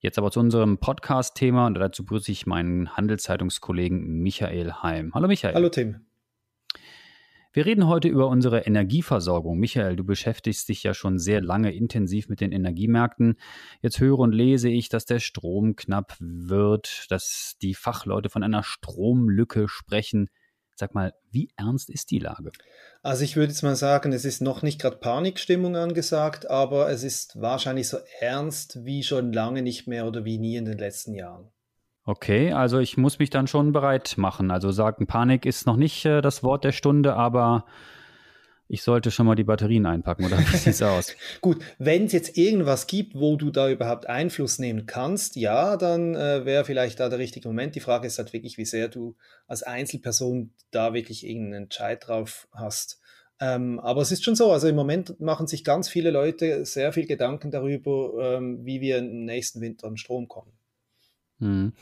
Jetzt aber zu unserem Podcast-Thema und dazu begrüße ich meinen Handelszeitungskollegen Michael Heim. Hallo Michael. Hallo Tim. Wir reden heute über unsere Energieversorgung. Michael, du beschäftigst dich ja schon sehr lange intensiv mit den Energiemärkten. Jetzt höre und lese ich, dass der Strom knapp wird, dass die Fachleute von einer Stromlücke sprechen. Sag mal, wie ernst ist die Lage? Also ich würde jetzt mal sagen, es ist noch nicht gerade Panikstimmung angesagt, aber es ist wahrscheinlich so ernst wie schon lange nicht mehr oder wie nie in den letzten Jahren. Okay, also ich muss mich dann schon bereit machen. Also sagen, Panik ist noch nicht äh, das Wort der Stunde, aber ich sollte schon mal die Batterien einpacken oder wie sieht's aus? Gut, wenn es jetzt irgendwas gibt, wo du da überhaupt Einfluss nehmen kannst, ja, dann äh, wäre vielleicht da der richtige Moment. Die Frage ist halt wirklich, wie sehr du als Einzelperson da wirklich irgendeinen Entscheid drauf hast. Ähm, aber es ist schon so, also im Moment machen sich ganz viele Leute sehr viel Gedanken darüber, ähm, wie wir im nächsten Winter an Strom kommen. Hm.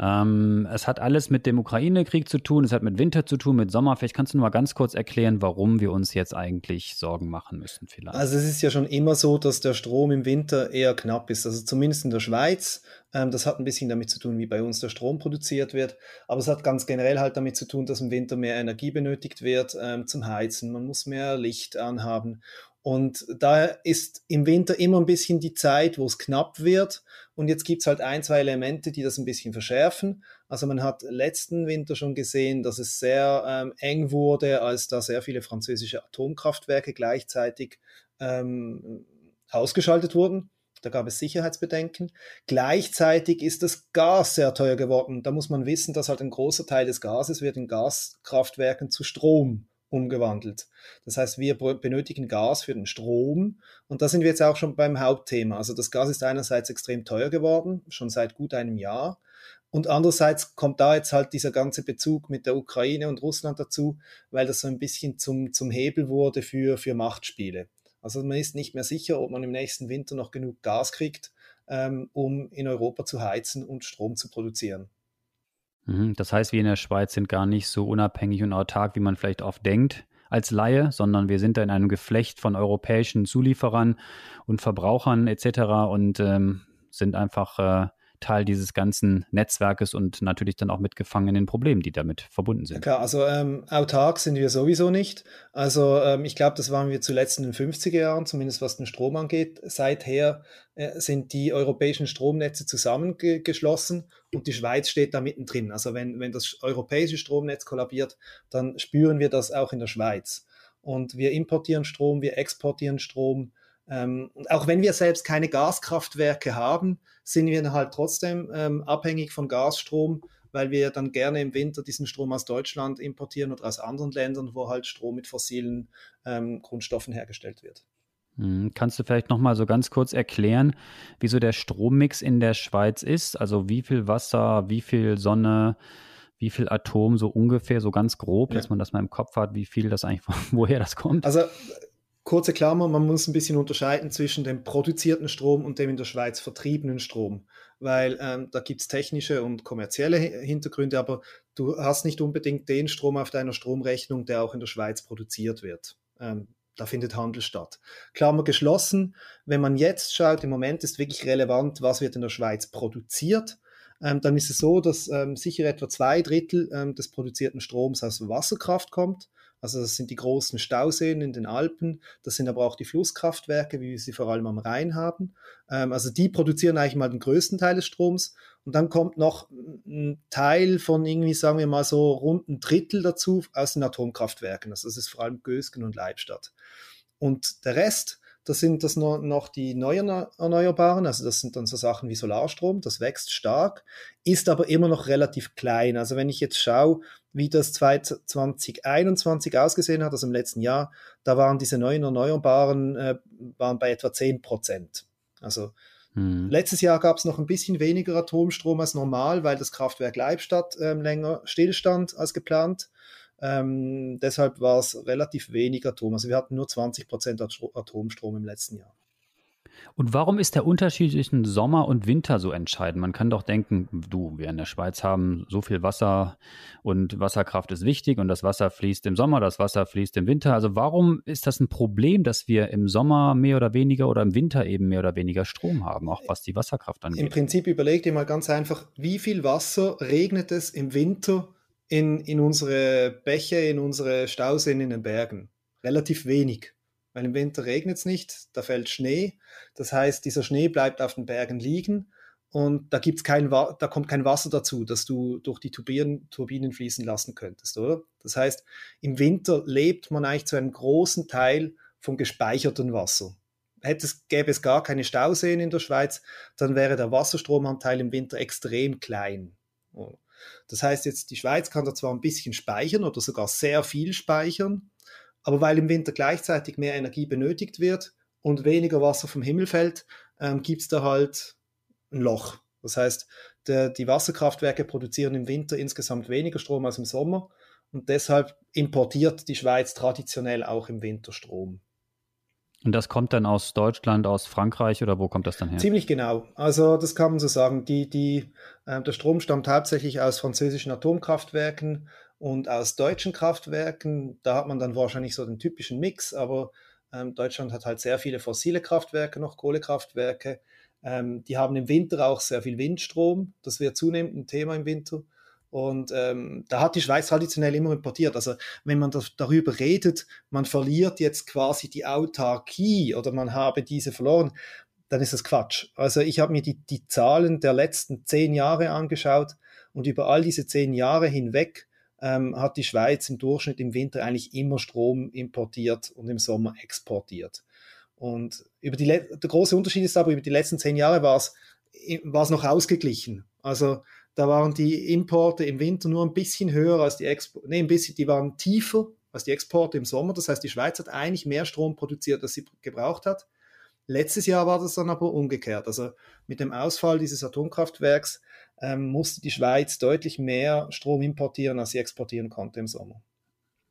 Ähm, es hat alles mit dem Ukraine-Krieg zu tun, es hat mit Winter zu tun, mit Sommer. Vielleicht kannst du noch mal ganz kurz erklären, warum wir uns jetzt eigentlich Sorgen machen müssen vielleicht. Also es ist ja schon immer so, dass der Strom im Winter eher knapp ist. Also zumindest in der Schweiz. Ähm, das hat ein bisschen damit zu tun, wie bei uns der Strom produziert wird. Aber es hat ganz generell halt damit zu tun, dass im Winter mehr Energie benötigt wird ähm, zum Heizen. Man muss mehr Licht anhaben. Und da ist im Winter immer ein bisschen die Zeit, wo es knapp wird. Und jetzt gibt's halt ein, zwei Elemente, die das ein bisschen verschärfen. Also man hat letzten Winter schon gesehen, dass es sehr ähm, eng wurde, als da sehr viele französische Atomkraftwerke gleichzeitig ähm, ausgeschaltet wurden. Da gab es Sicherheitsbedenken. Gleichzeitig ist das Gas sehr teuer geworden. Da muss man wissen, dass halt ein großer Teil des Gases wird in Gaskraftwerken zu Strom umgewandelt. Das heißt, wir benötigen Gas für den Strom und da sind wir jetzt auch schon beim Hauptthema. Also das Gas ist einerseits extrem teuer geworden, schon seit gut einem Jahr. Und andererseits kommt da jetzt halt dieser ganze Bezug mit der Ukraine und Russland dazu, weil das so ein bisschen zum, zum Hebel wurde für, für Machtspiele. Also man ist nicht mehr sicher, ob man im nächsten Winter noch genug Gas kriegt, ähm, um in Europa zu heizen und Strom zu produzieren. Mhm. Das heißt, wir in der Schweiz sind gar nicht so unabhängig und autark, wie man vielleicht oft denkt als Laie, sondern wir sind da in einem Geflecht von europäischen Zulieferern und Verbrauchern etc. und ähm, sind einfach äh, Teil dieses ganzen Netzwerkes und natürlich dann auch mitgefangen in den Problemen, die damit verbunden sind. Klar, also ähm, autark sind wir sowieso nicht. Also ähm, ich glaube, das waren wir zuletzt in den 50er Jahren, zumindest was den Strom angeht. Seither äh, sind die europäischen Stromnetze zusammengeschlossen und die Schweiz steht da mittendrin. Also wenn, wenn das europäische Stromnetz kollabiert, dann spüren wir das auch in der Schweiz. Und wir importieren Strom, wir exportieren Strom. Ähm, und auch wenn wir selbst keine Gaskraftwerke haben, sind wir dann halt trotzdem ähm, abhängig von Gasstrom, weil wir dann gerne im Winter diesen Strom aus Deutschland importieren oder aus anderen Ländern, wo halt Strom mit fossilen ähm, Grundstoffen hergestellt wird. Hm, kannst du vielleicht noch mal so ganz kurz erklären, wieso der Strommix in der Schweiz ist? Also wie viel Wasser, wie viel Sonne, wie viel Atom so ungefähr, so ganz grob, ja. dass man das mal im Kopf hat, wie viel das eigentlich, woher das kommt? Also kurze Klammer, man muss ein bisschen unterscheiden zwischen dem produzierten Strom und dem in der Schweiz vertriebenen Strom, weil ähm, da gibt's technische und kommerzielle Hintergründe, aber du hast nicht unbedingt den Strom auf deiner Stromrechnung, der auch in der Schweiz produziert wird. Ähm, da findet Handel statt. Klammer geschlossen, wenn man jetzt schaut, im Moment ist wirklich relevant, was wird in der Schweiz produziert. Ähm, dann ist es so, dass ähm, sicher etwa zwei Drittel ähm, des produzierten Stroms aus Wasserkraft kommt also das sind die großen Stauseen in den Alpen, das sind aber auch die Flusskraftwerke, wie wir sie vor allem am Rhein haben. Ähm, also die produzieren eigentlich mal den größten Teil des Stroms. Und dann kommt noch ein Teil von irgendwie, sagen wir mal so, rund ein Drittel dazu aus den Atomkraftwerken. Also das ist vor allem Gösgen und Leibstadt. Und der Rest, das sind das noch die neuen Erneuerbaren, also das sind dann so Sachen wie Solarstrom, das wächst stark, ist aber immer noch relativ klein. Also wenn ich jetzt schaue, wie das 2021 ausgesehen hat, also im letzten Jahr, da waren diese neuen Erneuerbaren äh, waren bei etwa 10 Prozent. Also Hm. Letztes Jahr gab es noch ein bisschen weniger Atomstrom als normal, weil das Kraftwerk Leibstadt ähm, länger stillstand als geplant. Ähm, deshalb war es relativ wenig Atom. Also wir hatten nur 20 Prozent Atomstrom im letzten Jahr. Und warum ist der Unterschied zwischen Sommer und Winter so entscheidend? Man kann doch denken, du, wir in der Schweiz haben so viel Wasser und Wasserkraft ist wichtig und das Wasser fließt im Sommer, das Wasser fließt im Winter. Also warum ist das ein Problem, dass wir im Sommer mehr oder weniger oder im Winter eben mehr oder weniger Strom haben, auch was die Wasserkraft angeht? Im Prinzip überleg dir mal ganz einfach, wie viel Wasser regnet es im Winter in, in unsere Bäche, in unsere Stauseen in den Bergen? Relativ wenig, weil im Winter regnet es nicht, da fällt Schnee. Das heißt, dieser Schnee bleibt auf den Bergen liegen und da, gibt's kein, da kommt kein Wasser dazu, das du durch die Turbinen, Turbinen fließen lassen könntest, oder? Das heißt, im Winter lebt man eigentlich zu einem großen Teil vom gespeicherten Wasser. Hätte es, gäbe es gar keine Stauseen in der Schweiz, dann wäre der Wasserstromanteil im Winter extrem klein. Das heißt jetzt, die Schweiz kann da zwar ein bisschen speichern oder sogar sehr viel speichern, aber weil im Winter gleichzeitig mehr Energie benötigt wird und weniger Wasser vom Himmel fällt, ähm, gibt es da halt ein Loch. Das heißt, der, die Wasserkraftwerke produzieren im Winter insgesamt weniger Strom als im Sommer und deshalb importiert die Schweiz traditionell auch im Winter Strom. Und das kommt dann aus Deutschland, aus Frankreich oder wo kommt das dann her? Ziemlich genau. Also das kann man so sagen. Die, die, äh, der Strom stammt hauptsächlich aus französischen Atomkraftwerken und aus deutschen Kraftwerken. Da hat man dann wahrscheinlich so den typischen Mix, aber ähm, Deutschland hat halt sehr viele fossile Kraftwerke, noch Kohlekraftwerke. Ähm, die haben im Winter auch sehr viel Windstrom. Das wird zunehmend ein Thema im Winter. Und ähm, da hat die Schweiz traditionell immer importiert. Also wenn man das, darüber redet, man verliert jetzt quasi die Autarkie oder man habe diese verloren, dann ist das Quatsch. Also ich habe mir die, die Zahlen der letzten zehn Jahre angeschaut und über all diese zehn Jahre hinweg ähm, hat die Schweiz im Durchschnitt im Winter eigentlich immer Strom importiert und im Sommer exportiert. Und über die, der große Unterschied ist aber, über die letzten zehn Jahre war es, war es noch ausgeglichen. Also da waren die Importe im Winter nur ein bisschen höher als die Exporte, nee, ein bisschen, die waren tiefer als die Exporte im Sommer. Das heißt, die Schweiz hat eigentlich mehr Strom produziert, als sie gebraucht hat. Letztes Jahr war das dann aber umgekehrt. Also mit dem Ausfall dieses Atomkraftwerks ähm, musste die Schweiz deutlich mehr Strom importieren, als sie exportieren konnte im Sommer.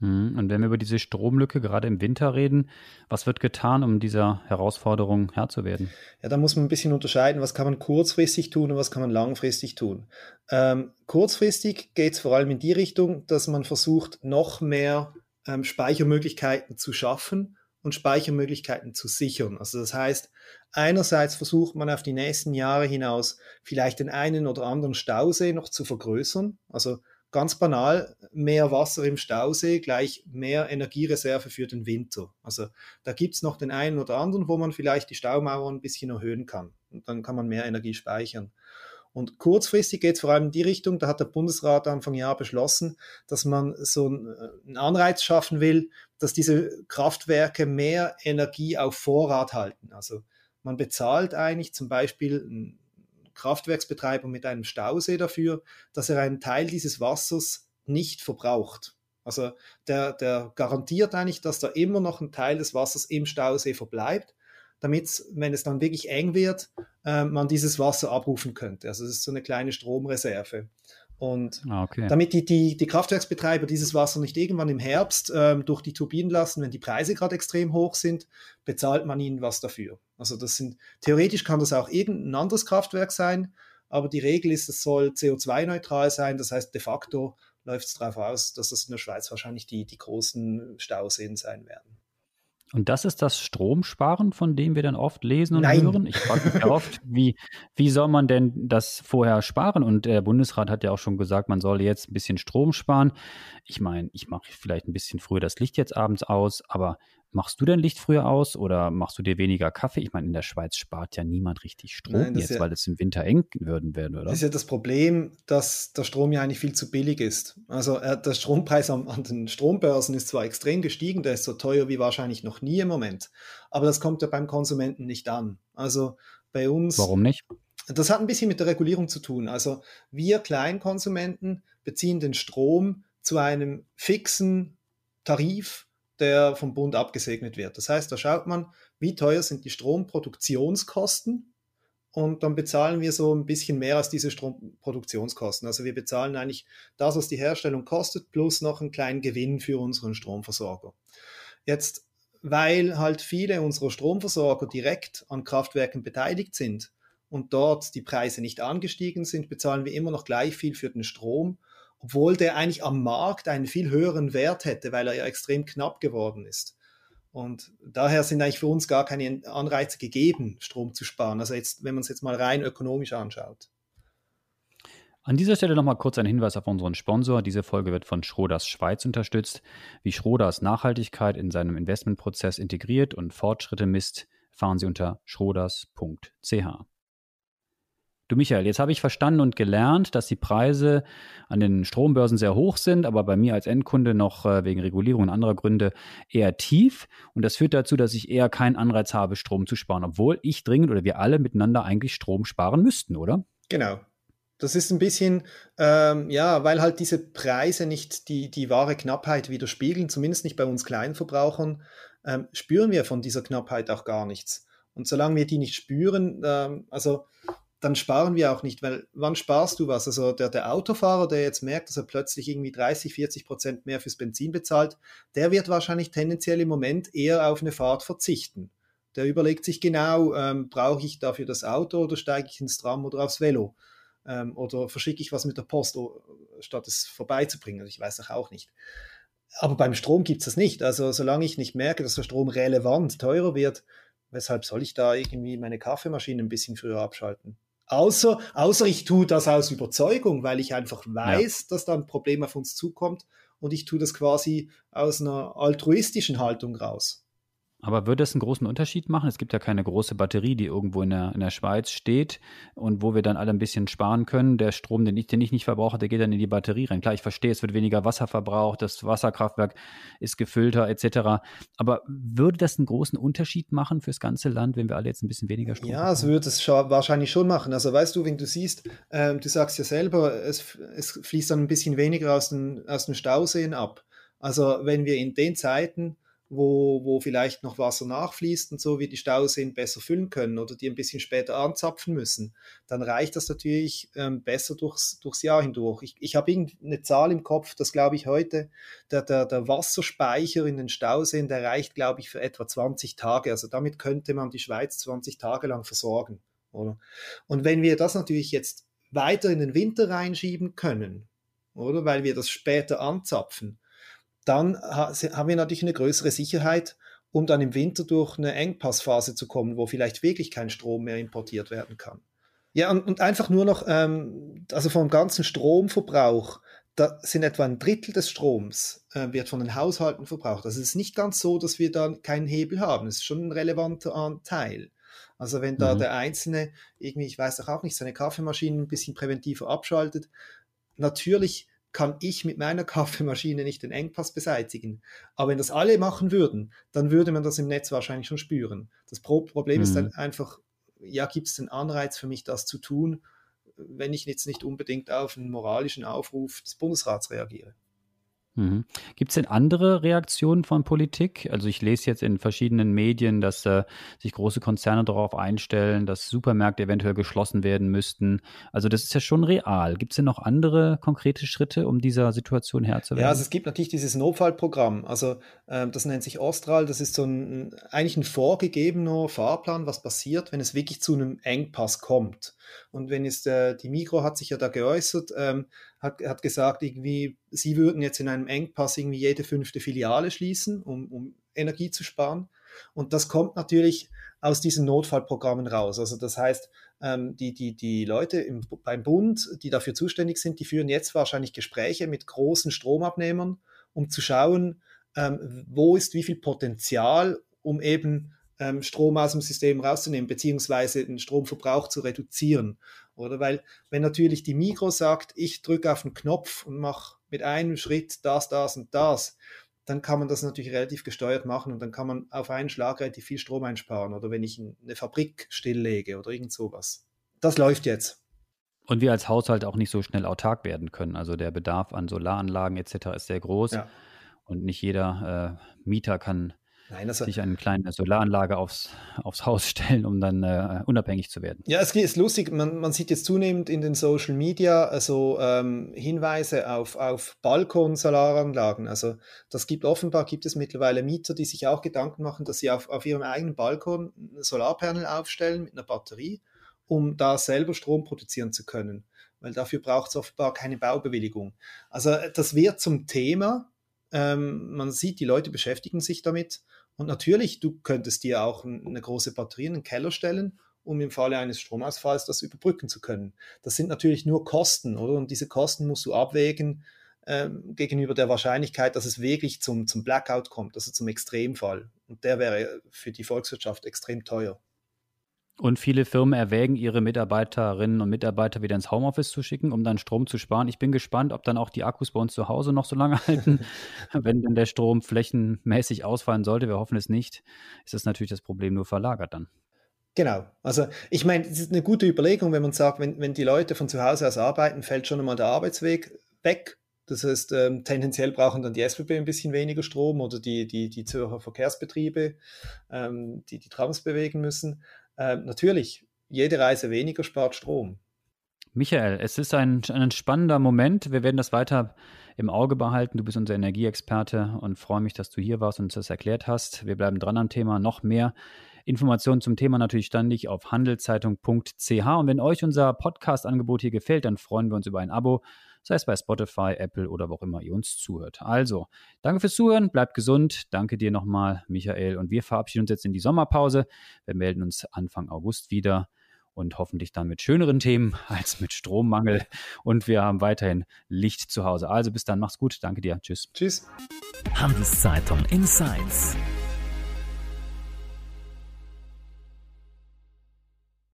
Mhm. Und wenn wir über diese Stromlücke gerade im Winter reden, was wird getan, um dieser Herausforderung Herr zu werden? Ja, da muss man ein bisschen unterscheiden, was kann man kurzfristig tun und was kann man langfristig tun. Ähm, kurzfristig geht es vor allem in die Richtung, dass man versucht, noch mehr ähm, Speichermöglichkeiten zu schaffen und Speichermöglichkeiten zu sichern. Also das heißt, einerseits versucht man auf die nächsten Jahre hinaus vielleicht den einen oder anderen Stausee noch zu vergrößern, also ganz banal, mehr Wasser im Stausee gleich mehr Energiereserve für den Winter. Also da gibt es noch den einen oder anderen, wo man vielleicht die Staumauer ein bisschen erhöhen kann. Und dann kann man mehr Energie speichern. Und kurzfristig geht es vor allem in die Richtung, da hat der Bundesrat Anfang Jahr beschlossen, dass man so einen Anreiz schaffen will, dass diese Kraftwerke mehr Energie auf Vorrat halten. Also man bezahlt eigentlich zum Beispiel Kraftwerksbetreiber mit einem Stausee dafür, dass er einen Teil dieses Wassers nicht verbraucht. Also der, der garantiert eigentlich, dass da immer noch ein Teil des Wassers im Stausee verbleibt, damit, wenn es dann wirklich eng wird, äh, man dieses Wasser abrufen könnte. Also es ist so eine kleine Stromreserve. Und ah, okay. damit die, die, die Kraftwerksbetreiber dieses Wasser nicht irgendwann im Herbst ähm, durch die Turbinen lassen, wenn die Preise gerade extrem hoch sind, bezahlt man ihnen was dafür. Also das sind, theoretisch kann das auch irgendein anderes Kraftwerk sein, aber die Regel ist, es soll CO2-neutral sein. Das heißt, de facto läuft es darauf aus, dass das in der Schweiz wahrscheinlich die, die großen Stauseen sein werden. Und das ist das Stromsparen, von dem wir dann oft lesen und Nein. hören. Ich frage mich oft, wie, wie soll man denn das vorher sparen? Und der Bundesrat hat ja auch schon gesagt, man soll jetzt ein bisschen Strom sparen. Ich meine, ich mache vielleicht ein bisschen früher das Licht jetzt abends aus, aber Machst du dein Licht früher aus oder machst du dir weniger Kaffee? Ich meine, in der Schweiz spart ja niemand richtig Strom Nein, jetzt, ja, weil es im Winter eng würden werden, oder? Das ist ja das Problem, dass der Strom ja eigentlich viel zu billig ist. Also äh, der Strompreis an, an, den Strombörsen ist zwar extrem gestiegen, der ist so teuer wie wahrscheinlich noch nie im Moment, aber das kommt ja beim Konsumenten nicht an. Also bei uns. Warum nicht? Das hat ein bisschen mit der Regulierung zu tun. Also wir Kleinkonsumenten beziehen den Strom zu einem fixen Tarif der vom Bund abgesegnet wird. Das heißt, da schaut man, wie teuer sind die Stromproduktionskosten und dann bezahlen wir so ein bisschen mehr als diese Stromproduktionskosten. Also wir bezahlen eigentlich das, was die Herstellung kostet, plus noch einen kleinen Gewinn für unseren Stromversorger. Jetzt, weil halt viele unserer Stromversorger direkt an Kraftwerken beteiligt sind und dort die Preise nicht angestiegen sind, bezahlen wir immer noch gleich viel für den Strom, obwohl der eigentlich am Markt einen viel höheren Wert hätte, weil er ja extrem knapp geworden ist. Und daher sind eigentlich für uns gar keine Anreize gegeben, Strom zu sparen. Also jetzt, wenn man es jetzt mal rein ökonomisch anschaut. An dieser Stelle nochmal kurz ein Hinweis auf unseren Sponsor. Diese Folge wird von Schroders Schweiz unterstützt. Wie Schroders Nachhaltigkeit in seinem Investmentprozess integriert und Fortschritte misst, fahren Sie unter schroders.ch. Du Michael, jetzt habe ich verstanden und gelernt, dass die Preise an den Strombörsen sehr hoch sind, aber bei mir als Endkunde noch äh, wegen Regulierung und anderer Gründe eher tief. Und das führt dazu, dass ich eher keinen Anreiz habe, Strom zu sparen, obwohl ich dringend oder wir alle miteinander eigentlich Strom sparen müssten, oder? Genau. Das ist ein bisschen, ähm, ja, weil halt diese Preise nicht die, die wahre Knappheit widerspiegeln, zumindest nicht bei uns Kleinverbrauchern, ähm, spüren wir von dieser Knappheit auch gar nichts. Und solange wir die nicht spüren, ähm, also dann sparen wir auch nicht, weil wann sparst du was? Also der, der Autofahrer, der jetzt merkt, dass er plötzlich irgendwie 30, 40 Prozent mehr fürs Benzin bezahlt, der wird wahrscheinlich tendenziell im Moment eher auf eine Fahrt verzichten. Der überlegt sich genau, ähm, brauche ich dafür das Auto oder steige ich ins Tram oder aufs Velo? Ähm, oder verschicke ich was mit der Post, statt es vorbeizubringen? Also ich weiß doch auch nicht. Aber beim Strom gibt es das nicht. Also solange ich nicht merke, dass der Strom relevant teurer wird, weshalb soll ich da irgendwie meine Kaffeemaschine ein bisschen früher abschalten? Außer, außer ich tue das aus Überzeugung, weil ich einfach weiß, ja. dass da ein Problem auf uns zukommt und ich tue das quasi aus einer altruistischen Haltung raus. Aber würde es einen großen Unterschied machen? Es gibt ja keine große Batterie, die irgendwo in der, in der Schweiz steht und wo wir dann alle ein bisschen sparen können. Der Strom, den ich, den ich nicht verbrauche, der geht dann in die Batterie rein. Klar, ich verstehe, es wird weniger Wasser verbraucht, das Wasserkraftwerk ist gefüllter etc. Aber würde das einen großen Unterschied machen fürs ganze Land, wenn wir alle jetzt ein bisschen weniger Strom Ja, es würde es wahrscheinlich schon machen. Also weißt du, wenn du siehst, ähm, du sagst ja selber, es, es fließt dann ein bisschen weniger aus den, aus den Stauseen ab. Also wenn wir in den Zeiten wo, wo vielleicht noch Wasser nachfließt und so, wie die Stauseen besser füllen können oder die ein bisschen später anzapfen müssen, dann reicht das natürlich ähm, besser durchs, durchs Jahr hindurch. Ich, ich habe irgendeine Zahl im Kopf, das glaube ich heute, der, der, der Wasserspeicher in den Stauseen, der reicht, glaube ich, für etwa 20 Tage. Also damit könnte man die Schweiz 20 Tage lang versorgen. Oder? Und wenn wir das natürlich jetzt weiter in den Winter reinschieben können, oder weil wir das später anzapfen, dann haben wir natürlich eine größere Sicherheit, um dann im Winter durch eine Engpassphase zu kommen, wo vielleicht wirklich kein Strom mehr importiert werden kann. Ja, und, und einfach nur noch, ähm, also vom ganzen Stromverbrauch, da sind etwa ein Drittel des Stroms äh, wird von den Haushalten verbraucht. Also es ist nicht ganz so, dass wir da keinen Hebel haben. Es ist schon ein relevanter Anteil. Also wenn da mhm. der Einzelne irgendwie, ich weiß auch nicht, seine Kaffeemaschine ein bisschen präventiver abschaltet, natürlich kann ich mit meiner Kaffeemaschine nicht den Engpass beseitigen. Aber wenn das alle machen würden, dann würde man das im Netz wahrscheinlich schon spüren. Das Problem mhm. ist dann mhm. einfach, ja, gibt es den Anreiz für mich, das zu tun, wenn ich jetzt nicht unbedingt auf einen moralischen Aufruf des Bundesrats reagiere. Mhm. Gibt es denn andere Reaktionen von Politik? Also ich lese jetzt in verschiedenen Medien, dass äh, sich große Konzerne darauf einstellen, dass Supermärkte eventuell geschlossen werden müssten. Also das ist ja schon real. Gibt es denn noch andere konkrete Schritte, um dieser Situation Herr zu werden? Ja, also es gibt natürlich dieses Notfallprogramm. Also äh, das nennt sich Ostral. Das ist so ein eigentlich ein vorgegebener Fahrplan, was passiert, wenn es wirklich zu einem Engpass kommt. Und wenn es äh, die Mikro hat sich ja da geäußert, ähm, hat, hat gesagt, irgendwie, sie würden jetzt in einem Engpass irgendwie jede fünfte Filiale schließen, um, um Energie zu sparen. Und das kommt natürlich aus diesen Notfallprogrammen raus. Also das heißt, ähm, die, die, die Leute im, beim Bund, die dafür zuständig sind, die führen jetzt wahrscheinlich Gespräche mit großen Stromabnehmern, um zu schauen, ähm, wo ist wie viel Potenzial, um eben ähm, Strom aus dem System rauszunehmen, beziehungsweise den Stromverbrauch zu reduzieren. Oder weil, wenn natürlich die Mikro sagt, ich drücke auf den Knopf und mache mit einem Schritt das, das und das, dann kann man das natürlich relativ gesteuert machen und dann kann man auf einen Schlag relativ viel Strom einsparen. Oder wenn ich eine Fabrik stilllege oder irgend sowas. Das läuft jetzt. Und wir als Haushalt auch nicht so schnell autark werden können. Also der Bedarf an Solaranlagen etc. ist sehr groß. Ja. Und nicht jeder äh, Mieter kann Nein, also, sich eine kleine Solaranlage aufs, aufs Haus stellen, um dann äh, unabhängig zu werden. Ja, es ist lustig, man, man sieht jetzt zunehmend in den Social Media also ähm, Hinweise auf, auf Balkon-Solaranlagen. Also das gibt offenbar, gibt es mittlerweile Mieter, die sich auch Gedanken machen, dass sie auf, auf ihrem eigenen Balkon ein Solarpanel aufstellen mit einer Batterie, um da selber Strom produzieren zu können. Weil dafür braucht es offenbar keine Baubewilligung. Also das wird zum Thema. Ähm, man sieht, die Leute beschäftigen sich damit. Und natürlich, du könntest dir auch eine große Batterie in den Keller stellen, um im Falle eines Stromausfalls das überbrücken zu können. Das sind natürlich nur Kosten, oder? Und diese Kosten musst du abwägen ähm, gegenüber der Wahrscheinlichkeit, dass es wirklich zum, zum Blackout kommt, also zum Extremfall. Und der wäre für die Volkswirtschaft extrem teuer. Und viele Firmen erwägen, ihre Mitarbeiterinnen und Mitarbeiter wieder ins Homeoffice zu schicken, um dann Strom zu sparen. Ich bin gespannt, ob dann auch die Akkus bei uns zu Hause noch so lange halten. Wenn dann der Strom flächenmäßig ausfallen sollte, wir hoffen es nicht, ist das natürlich das Problem nur verlagert dann. Genau. Also ich meine, es ist eine gute Überlegung, wenn man sagt, wenn, wenn die Leute von zu Hause aus arbeiten, fällt schon einmal der Arbeitsweg weg. Das heißt, ähm, tendenziell brauchen dann die SBB ein bisschen weniger Strom oder die, die, die Zürcher Verkehrsbetriebe, ähm, die die Trams bewegen müssen. Äh, natürlich, jede Reise weniger spart Strom. Michael, es ist ein, ein spannender Moment. Wir werden das weiter im Auge behalten. Du bist unser Energieexperte und freue mich, dass du hier warst und uns das erklärt hast. Wir bleiben dran am Thema. Noch mehr Informationen zum Thema natürlich ständig auf handelszeitung.ch. Und wenn euch unser Podcast-Angebot hier gefällt, dann freuen wir uns über ein Abo sei es bei Spotify, Apple oder wo auch immer ihr uns zuhört. Also, danke fürs Zuhören, bleibt gesund. Danke dir nochmal, Michael. Und wir verabschieden uns jetzt in die Sommerpause. Wir melden uns Anfang August wieder und hoffentlich dann mit schöneren Themen als mit Strommangel. Und wir haben weiterhin Licht zu Hause. Also bis dann, mach's gut. Danke dir. Tschüss. Tschüss. Handelszeitung Insights.